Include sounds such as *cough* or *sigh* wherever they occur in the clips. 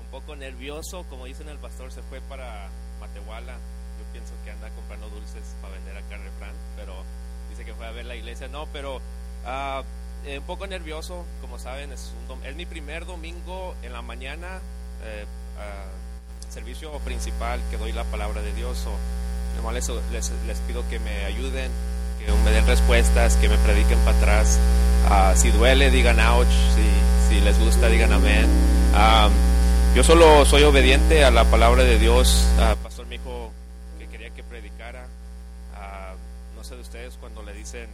un poco nervioso, como dicen el pastor, se fue para Matehuala. Yo pienso que anda comprando dulces para vender acá en Refrán, pero dice que fue a ver la iglesia. No, pero ah, eh, un poco nervioso, como saben, es, mi primer domingo en la mañana, eh, ah, servicio principal que doy la palabra de Dios. Les, pido que me ayuden, que me den respuestas, que me prediquen para atrás. Ah, si duele, digan ouch. Si, si les gusta, digan amén. yo solo soy obediente a la palabra de Dios. pastor me dijo que quería que predicara. no sé de ustedes cuando le dicen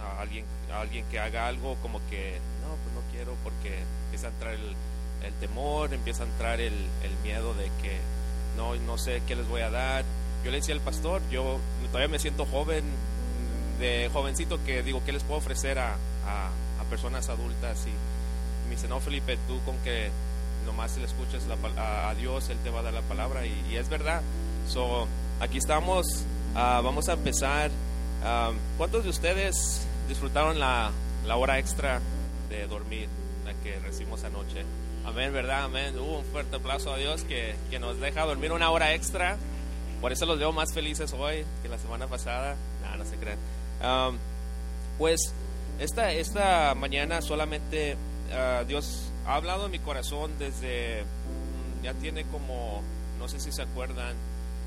a alguien, a alguien que haga algo, como que no, pues no quiero porque empieza a entrar el, el temor, empieza a entrar el, el, miedo de que no, no sé qué les voy a dar. Yo le decía al pastor, yo todavía me siento joven, de jovencito, que digo, ¿qué les puedo ofrecer a, a, personas adultas? Y me dice, no, Felipe, tú con que nomás le escuches la, a, Dios, Él te va a dar la palabra. Y, es verdad. So, aquí estamos, ah, vamos a empezar. Ah, ¿Cuántos de ustedes disfrutaron la, la hora extra de dormir la que recibimos anoche? Amén, ¿verdad? Amén. Uh, un fuerte aplauso a Dios que, que, nos deja dormir una hora extra. Por eso los veo más felices hoy que la semana pasada. No, no se crean. Um, pues esta, esta mañana solamente uh, Dios ha hablado en mi corazón desde, mm, ya tiene como, no sé si se acuerdan,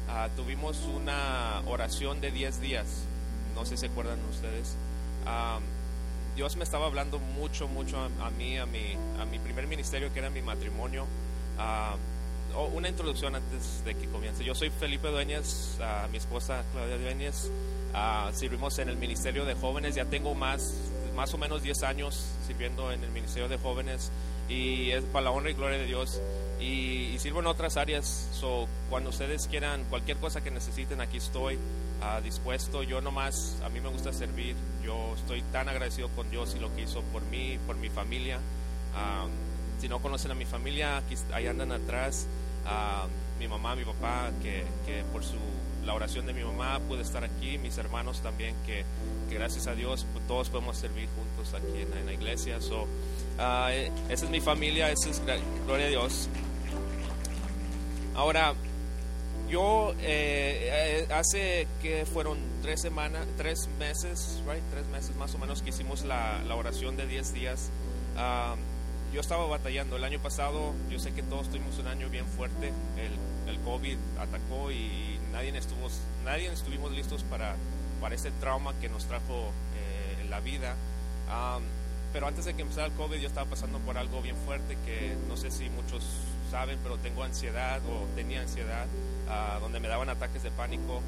uh, tuvimos una oración de 10 días. No sé si se acuerdan ustedes. Um, Dios me estaba hablando mucho, mucho a, mí, a mi, a mi primer ministerio, que era mi matrimonio. Una introducción antes de que comience. Yo soy Felipe Dueñas, mi esposa Claudia Dueñas. Uh, sirvimos en el Ministerio de Jóvenes, ya tengo más, más o menos 10 años sirviendo en el Ministerio de Jóvenes y es para la honra y gloria de Dios. Y, y sirvo en otras áreas, so, cuando ustedes quieran cualquier cosa que necesiten, aquí estoy dispuesto. Yo nomás, a mí me gusta servir. Yo estoy tan agradecido con Dios y lo que hizo por mí, por mi familia. si no conocen a mi familia, aquí, ahí andan atrás. mi mamá, mi papá, que, que, por su, la oración de mi mamá pude estar aquí. Mis hermanos también, que, que gracias a Dios pues, todos podemos servir juntos aquí en, la iglesia. So, e, esa es mi familia, esa es gloria a Dios. Ahora, yo eh, eh, hace que fueron tres semanas, tres meses, right, tres meses más o menos que hicimos la, la oración de 10 días. yo estaba batallando el año pasado, yo sé que todos tuvimos un año bien fuerte, el, el COVID atacó y nadie, estuvo, nadie estuvimos listos para, para este trauma que nos trajo eh, en la vida. pero antes de que empezara el COVID yo estaba pasando por algo bien fuerte que no sé si muchos saben, pero tengo ansiedad o tenía ansiedad. Ah, donde me daban ataques de pánico.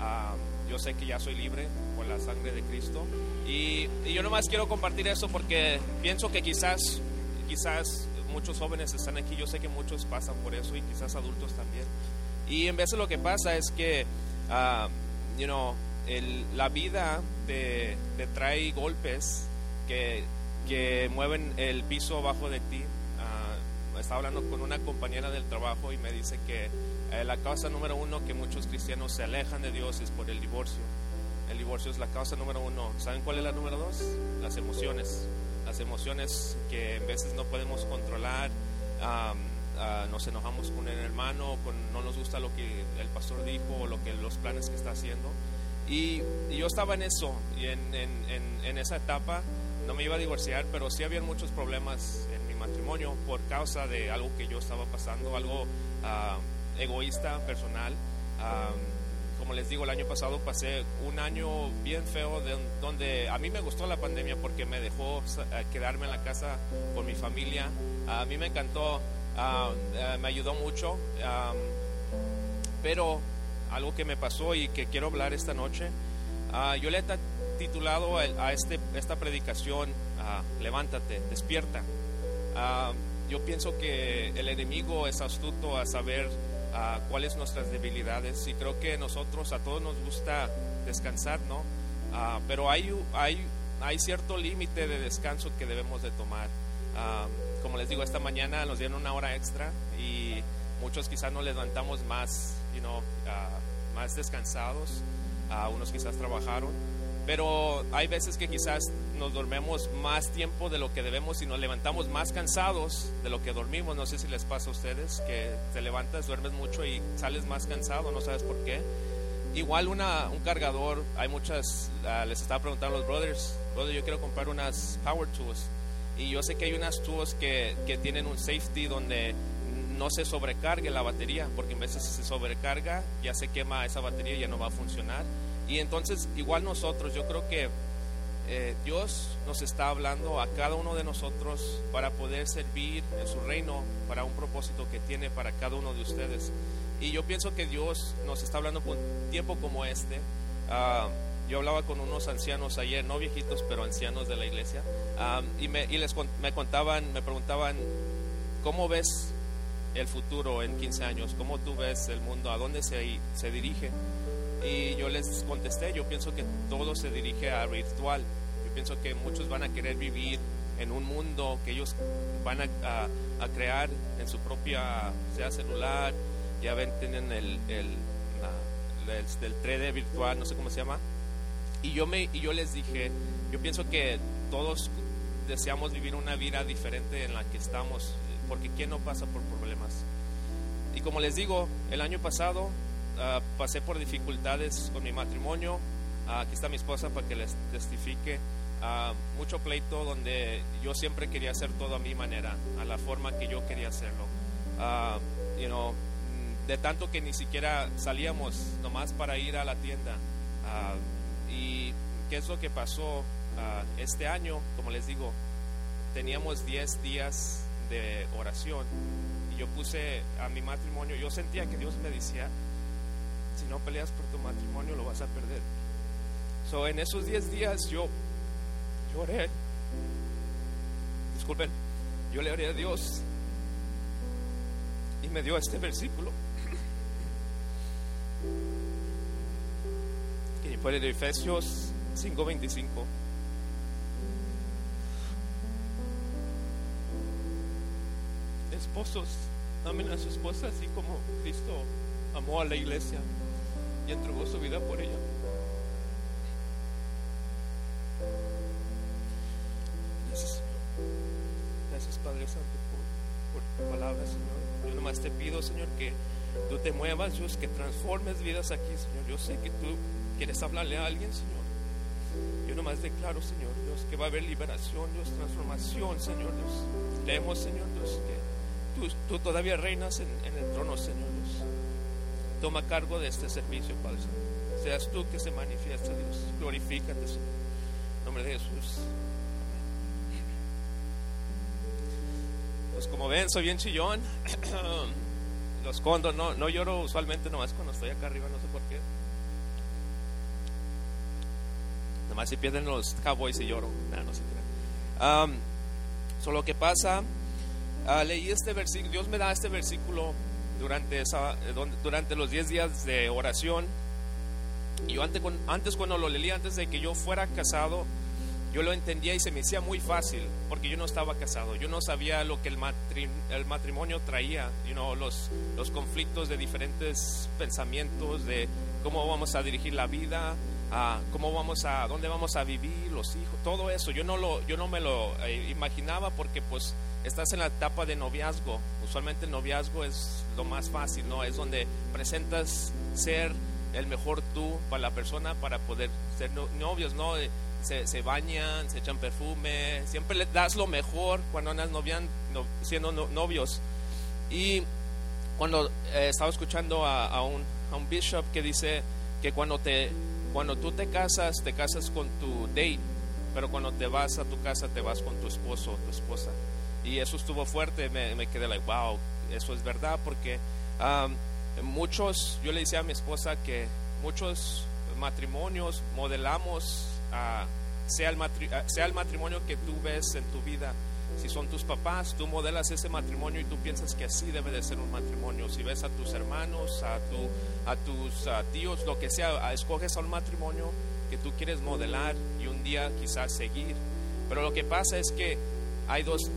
Ah, yo sé que ya soy libre por la sangre de Cristo. Y, yo nomás quiero compartir eso porque pienso que quizás, quizás muchos jóvenes están aquí, yo sé que muchos pasan por eso y quizás adultos también. Y en de lo que pasa es que, uh, you know, la vida te, te, trae golpes que, que mueven el piso abajo de ti. estaba hablando con una compañera del trabajo y me dice que eh, la causa número uno que muchos cristianos se alejan de Dios es por el divorcio. El divorcio es la causa número uno. ¿Saben cuál es la número dos? Las emociones. Las emociones que en veces no podemos controlar. Ah, nos enojamos con el hermano, con, no nos gusta lo que el pastor dijo o lo que, los planes que está haciendo. Y, yo estaba en eso, y en, en, en, esa etapa no me iba a divorciar, pero sí había muchos problemas en mi matrimonio por causa de algo que yo estaba pasando, algo uh, egoísta, personal. como les digo, el año pasado pasé un año bien feo de, donde a mí me gustó la pandemia porque me dejó eh, quedarme en la casa con mi familia. A mí me encantó, eh, me ayudó mucho. pero algo que me pasó y que quiero hablar esta noche, ah, yo le he titulado a, este, esta predicación, ah, Levántate, despierta. yo pienso que el enemigo es astuto a saber cuáles nuestras debilidades y creo que nosotros a todos nos gusta descansar, ¿no? Ah, pero hay, hay, hay cierto límite de descanso que debemos de tomar. Ah, como les digo, esta mañana nos dieron una hora extra y muchos quizás nos levantamos más, you know, ah, más descansados, unos quizás trabajaron. pero hay veces que quizás nos dormemos más tiempo de lo que debemos y nos levantamos más cansados de lo que dormimos. No sé si les pasa a ustedes que te levantas, duermes mucho y sales más cansado, no sabes por qué. Igual una, un cargador, hay muchas, ah, les estaba preguntando a los brothers, brother, yo quiero comprar unas power tools. Y yo sé que hay unas tools que, que tienen un safety donde no se sobrecargue la batería, porque en veces si se sobrecarga ya se quema esa batería y ya no va a funcionar. Y entonces, igual nosotros, yo creo que eh, Dios nos está hablando a cada uno de nosotros para poder servir en su reino, para un propósito que tiene para cada uno de ustedes. Y yo pienso que Dios nos está hablando con tiempo como este. Ah, yo hablaba con unos ancianos ayer, no viejitos, pero ancianos de la iglesia, ah, y, me, y les, me contaban, me preguntaban, ¿cómo ves el futuro en 15 años? ¿Cómo tú ves el mundo? ¿A dónde se, se dirige? Y yo les contesté, yo pienso que todo se dirige a virtual. Yo pienso que muchos van a querer vivir en un mundo que ellos van a, a, crear en su propia, sea celular, ya ven, tienen el, el, el, 3D virtual, no sé cómo se llama. Y yo, me, y yo les dije, yo pienso que todos deseamos vivir una vida diferente en la que estamos, porque ¿quién no pasa por problemas? Y como les digo, el año pasado Ah, pasé por dificultades con mi matrimonio. Ah, aquí está mi esposa para que les testifique. Uh, mucho pleito donde yo siempre quería hacer todo a mi manera, a la forma que yo quería hacerlo. you know, de tanto que ni siquiera salíamos nomás para ir a la tienda. Y qué es lo que pasó este año, como les digo, teníamos 10 días de oración y yo puse a mi matrimonio, yo sentía que Dios me decía, si no peleas por tu matrimonio lo vas a perder. So, en esos 10 días yo lloré. Disculpen, yo le oré a Dios y me dio este versículo. Fue de Efesios 5:25. Esposos, amen a su esposa así como Cristo amó a la iglesia y entregó su vida por ella. Gracias. Gracias, Padre Santo, por, por tu palabra, Señor. Yo nomás te pido, Señor, que tú te muevas, Dios, que transformes vidas aquí, Señor. Yo sé que tú quieres hablarle a alguien, Señor. Yo nomás declaro, Señor, Dios, que va a haber liberación, Dios, transformación, Señor, Dios. Leemos, Señor, Dios, que tú, todavía reinas en, el trono, Señor, Dios. Toma cargo de este servicio, Padre. Seas tú que se manifiesta, Dios. Glorifícate, Señor. En nombre de Jesús. Pues como ven, soy bien chillón. *clears throat* Los condos, no, no lloro usualmente nomás cuando estoy acá arriba, no sé por qué. Nomás si pierden los cowboys y lloro. no sé um, solo que pasa, uh, leí este versículo, Dios me da este versículo durante, esa, eh, durante los 10 días de oración. Y yo antes, antes cuando lo leí, antes de que yo fuera casado, yo lo entendía y se me hacía muy fácil, porque yo no estaba casado, yo no sabía lo que el, el matrimonio traía, you know, los, los conflictos de diferentes pensamientos, de cómo vamos a dirigir la vida, a cómo vamos a, dónde vamos a vivir, los hijos, todo eso. Yo no, lo, yo no me lo eh, imaginaba porque pues estás en la etapa de noviazgo. Usualmente el noviazgo es lo más fácil, ¿no? Es donde presentas ser el mejor tú para la persona para poder ser novios, ¿no? Eh, se, se, bañan, se echan perfume, siempre le das lo mejor cuando andas novian, siendo novios. Y cuando eh, estaba escuchando a, a, un, a un bishop que dice que cuando, te, cuando tú te casas, te casas con tu date, pero cuando te vas a tu casa, te vas con tu esposo o tu esposa. Y eso estuvo fuerte, me, me quedé like, wow, eso es verdad, porque muchos, yo le decía a mi esposa que muchos matrimonios modelamos, sea, el sea el matrimonio que tú ves en tu vida. Si son tus papás, tú modelas ese matrimonio y tú piensas que así debe de ser un matrimonio. Si ves a tus hermanos, a, tu, a tus tíos, lo que sea, escoges a un matrimonio que tú quieres modelar y un día quizás seguir. Pero lo que pasa es que hay dos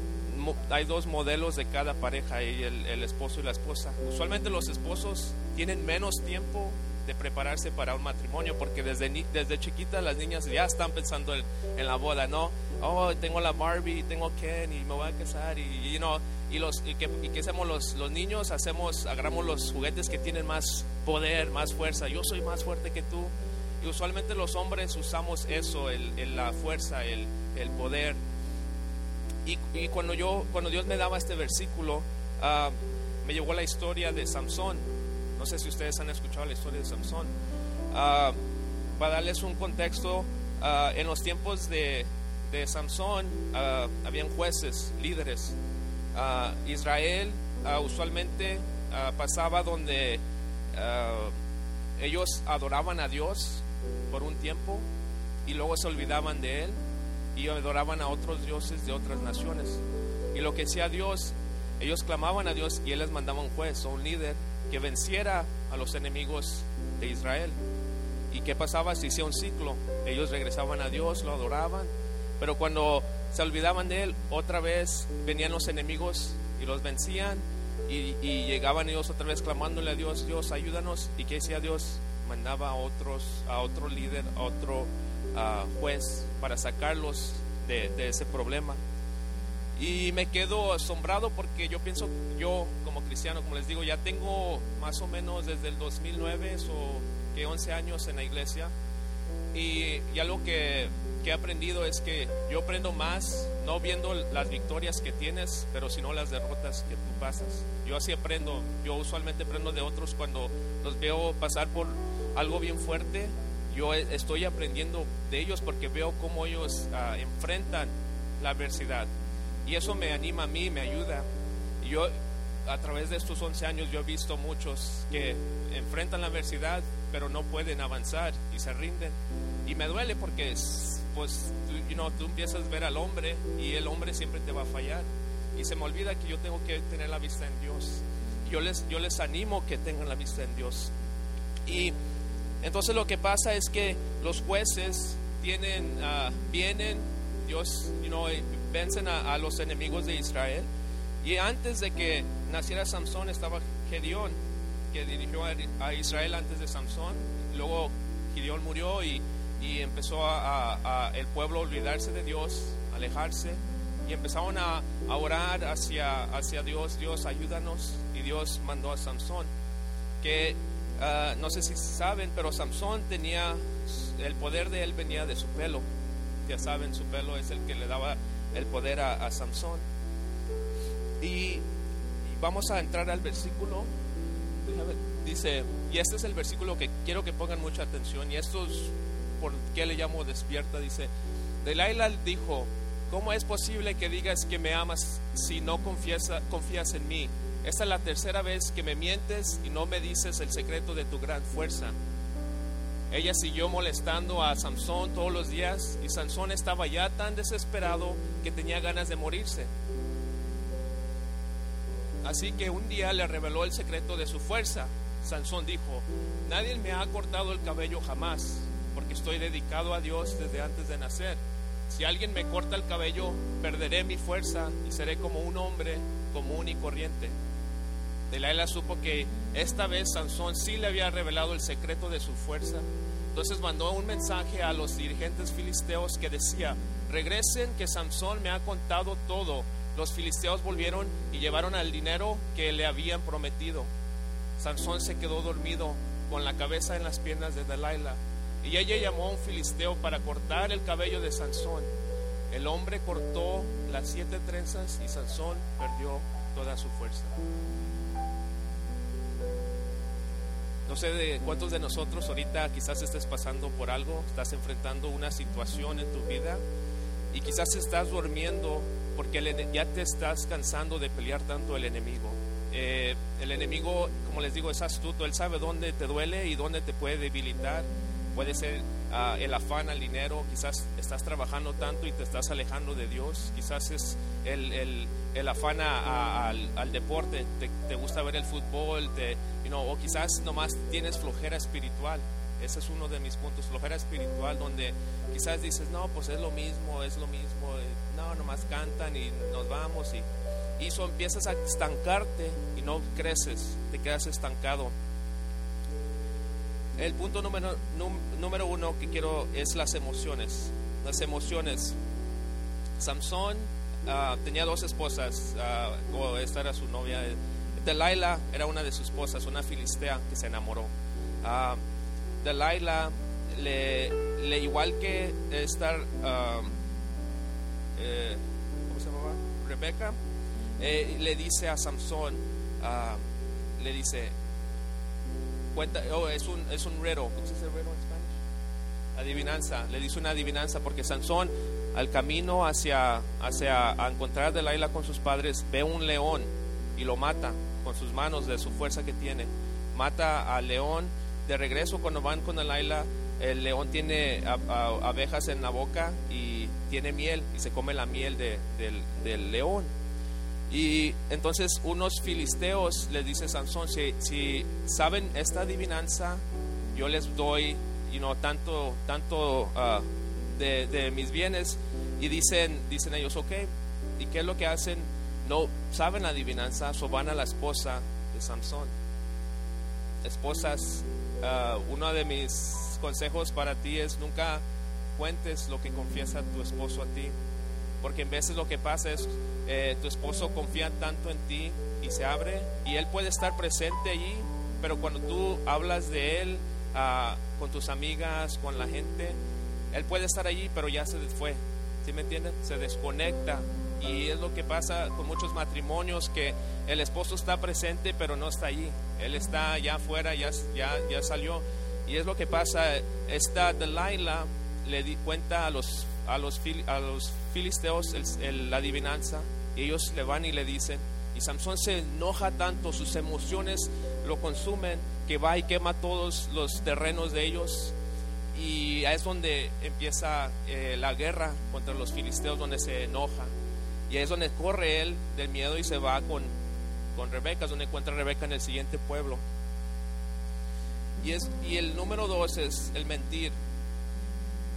hay dos modelos de cada pareja, y el, esposo y la esposa. Usualmente los esposos tienen menos tiempo de prepararse para un matrimonio, porque desde, desde chiquitas las niñas ya están pensando en, la boda, ¿no? Oh, tengo la Barbie, tengo Ken y me voy a casar y, you y los y que, y hacemos los, los niños hacemos agarramos los juguetes que tienen más poder más fuerza yo soy más fuerte que tú y usualmente los hombres usamos eso el, la fuerza el, el poder y, y, cuando yo cuando Dios me daba este versículo uh, me llegó la historia de Samson. No sé si ustedes han escuchado la historia de Samson. Uh, para darles un contexto, ah, en los tiempos de, de Samson uh, habían jueces, líderes. Israel usualmente pasaba donde ellos adoraban a Dios por un tiempo y luego se olvidaban de Él y adoraban a otros dioses de otras naciones. Y lo que hacía Dios ellos clamaban a Dios y Él les mandaba un juez o un líder que venciera a los enemigos de Israel. ¿Y qué pasaba? Se hacía un ciclo. Ellos regresaban a Dios, lo adoraban, pero cuando se olvidaban de Él, otra vez venían los enemigos y los vencían y, llegaban ellos otra vez clamándole a Dios, Dios, ayúdanos. ¿Y qué decía Dios? Mandaba a otros, a otro líder, a otro ah, juez para sacarlos de ese problema. Y me quedo asombrado porque yo pienso, yo como cristiano, como les digo, ya tengo más o menos desde el 2009 o que 11 años en la iglesia. Y, y algo que, que, he aprendido es que yo aprendo más no viendo las victorias que tienes, pero sino las derrotas que tú pasas. Yo así aprendo, yo usualmente aprendo de otros cuando los veo pasar por algo bien fuerte. Yo estoy aprendiendo de ellos porque veo cómo ellos ah, enfrentan la adversidad y eso me anima a mí, me ayuda. Y yo, a través de estos 11 años, yo he visto muchos que enfrentan la adversidad, pero no pueden avanzar y se rinden. Y me duele porque, pues, you know, tú empiezas a ver al hombre y el hombre siempre te va a fallar. Y se me olvida que yo tengo que tener la vista en Dios. Yo les, yo les animo que tengan la vista en Dios. Y entonces lo que pasa es que los jueces tienen, uh, vienen, Dios, you know, vencen a, los enemigos de Israel. Y antes de que naciera Samson estaba Gedeón, que dirigió a, Israel antes de Samson. Luego Gedeón murió y, y empezó a, el pueblo a olvidarse de Dios, alejarse. Y empezaron a, orar hacia, hacia Dios, Dios ayúdanos. Y Dios mandó a Samson. Que ah, no sé si saben, pero Samson tenía, el poder de él venía de su pelo. Ya saben, su pelo es el que le daba el poder a, Samson. Y, vamos a entrar al versículo. Dice, y este es el versículo que quiero que pongan mucha atención, y esto es por qué le llamo despierta. Dice, Delilah dijo, ¿cómo es posible que digas que me amas si no confiesa, confías en mí? Esta es la tercera vez que me mientes y no me dices el secreto de tu gran fuerza. Ella siguió molestando a Sansón todos los días y Sansón estaba ya tan desesperado que tenía ganas de morirse. Así que un día le reveló el secreto de su fuerza. Sansón dijo, nadie me ha cortado el cabello jamás, porque estoy dedicado a Dios desde antes de nacer. Si alguien me corta el cabello, perderé mi fuerza y seré como un hombre común y corriente. Delilah supo que esta vez Sansón sí le había revelado el secreto de su fuerza. Entonces mandó un mensaje a los dirigentes filisteos que decía, regresen que Sansón me ha contado todo. Los filisteos volvieron y llevaron al dinero que le habían prometido. Sansón se quedó dormido con la cabeza en las piernas de Delilah. Y ella llamó a un filisteo para cortar el cabello de Sansón. El hombre cortó las siete trenzas y Sansón perdió toda su fuerza. No sé de cuántos de nosotros ahorita quizás estés pasando por algo, estás enfrentando una situación en tu vida y quizás estás durmiendo porque ya te estás cansando de pelear tanto el enemigo. Eh, el enemigo, como les digo, es astuto, él sabe dónde te duele y dónde te puede debilitar. Puede ser ah, el afán al dinero, quizás estás trabajando tanto y te estás alejando de Dios, quizás es el, el, el afán al, al, deporte, te, te, gusta ver el fútbol, te, o quizás nomás tienes flojera espiritual. Ese es uno de mis puntos, flojera espiritual, donde quizás dices, no, pues es lo mismo, es lo mismo, eh, no, nomás cantan y nos vamos y, y eso empiezas a estancarte y no creces, te quedas estancado. El punto número, número uno que quiero es las emociones. Las emociones. Samson ah, tenía dos esposas, o esta era su novia. Delilah era una de sus esposas, una filistea que se enamoró. Uh, Delilah, le, igual que estar, eh, ¿cómo se llamaba? Rebeca, eh, le dice a Samson, le dice, oh, es un, es un riddle. Adivinanza, le dice una adivinanza porque Sansón al camino hacia, hacia a encontrar Delilah con sus padres ve un león y lo mata con sus manos de su fuerza que tiene. Mata al león. De regreso cuando van con Delilah, el león tiene abejas en la boca y tiene miel y se come la miel de, del león. Y entonces unos filisteos les dice Sansón, si, si saben esta adivinanza, yo les doy you know, tanto, tanto uh, de, mis bienes. Y dicen, dicen ellos, ok, ¿y qué es lo que hacen? No saben la adivinanza, so van a la esposa de Sansón. Esposas, uh, uno de mis consejos para ti es nunca cuentes lo que confiesa tu esposo a ti porque en veces lo que pasa es eh, tu esposo confía tanto en ti y se abre y él puede estar presente allí, pero cuando tú hablas de él ah, con tus amigas, con la gente, él puede estar allí, pero ya se fue, ¿sí me entienden? Se desconecta. Y es lo que pasa con muchos matrimonios que el esposo está presente pero no está allí, él está ya afuera, ya, ya, ya salió. Y es lo que pasa, esta Delilah le di cuenta a los a los, a los filisteos la adivinanza, ellos le van y le dicen, y Samson se enoja tanto, sus emociones lo consumen, que va y quema todos los terrenos de ellos, y es donde empieza eh, la guerra contra los filisteos, donde se enoja, y es donde corre él del miedo y se va con, con Rebeca, donde encuentra a Rebeca en el siguiente pueblo. Y, es, y el número dos es el mentir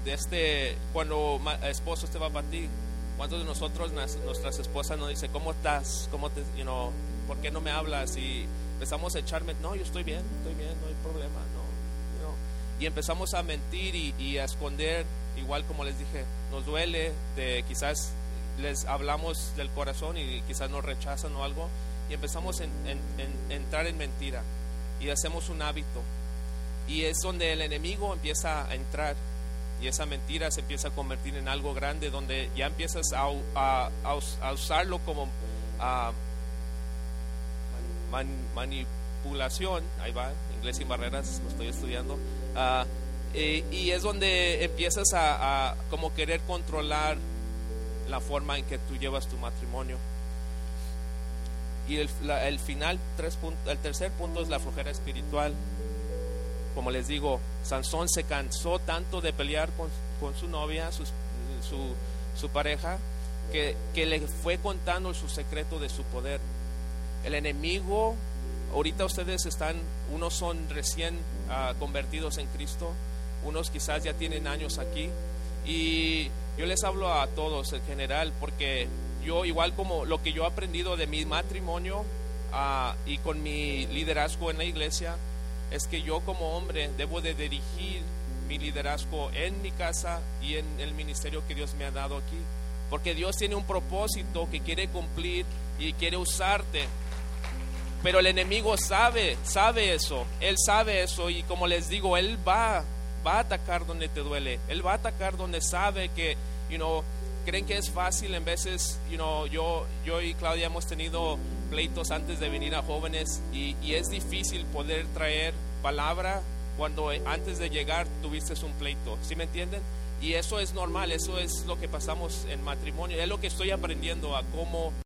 de este, cuando esposo este va para ti, ¿cuántos de nosotros, nuestras esposas nos dicen, ¿cómo estás? ¿Cómo te, you know, ¿Por qué no me hablas? Y empezamos a echarme, no, yo estoy bien, estoy bien, no hay problema, no. Y empezamos a mentir y, a esconder, igual como les dije, nos duele de quizás les hablamos del corazón y quizás nos rechazan o algo, y empezamos a entrar en mentira y hacemos un hábito. Y es donde el enemigo empieza a entrar y esa mentira se empieza a convertir en algo grande donde ya empiezas a, a, usarlo como manipulación, ahí va, inglés sin barreras, lo estoy estudiando, ah, y es donde empiezas a, como querer controlar la forma en que tú llevas tu matrimonio. Y el, el final, tres el tercer punto es la flojera espiritual como les digo, Sansón se cansó tanto de pelear con, su novia, su, su, pareja, que, que, le fue contando su secreto de su poder. El enemigo, ahorita ustedes están, unos son recién ah, convertidos en Cristo, unos quizás ya tienen años aquí, y yo les hablo a todos en general, porque yo, igual como lo que yo he aprendido de mi matrimonio ah, y con mi liderazgo en la iglesia, es que yo como hombre debo de dirigir mi liderazgo en mi casa y en el ministerio que Dios me ha dado aquí. Porque Dios tiene un propósito que quiere cumplir y quiere usarte. Pero el enemigo sabe, sabe eso. Él sabe eso y como les digo, él va, va a atacar donde te duele. Él va a atacar donde sabe que, you know, creen que es fácil en veces, you know, yo, yo y Claudia hemos tenido pleitos antes de venir a jóvenes y, es difícil poder traer palabra cuando antes de llegar tuviste un pleito, ¿sí me entienden? Y eso es normal, eso es lo que pasamos en matrimonio, es lo que estoy aprendiendo a cómo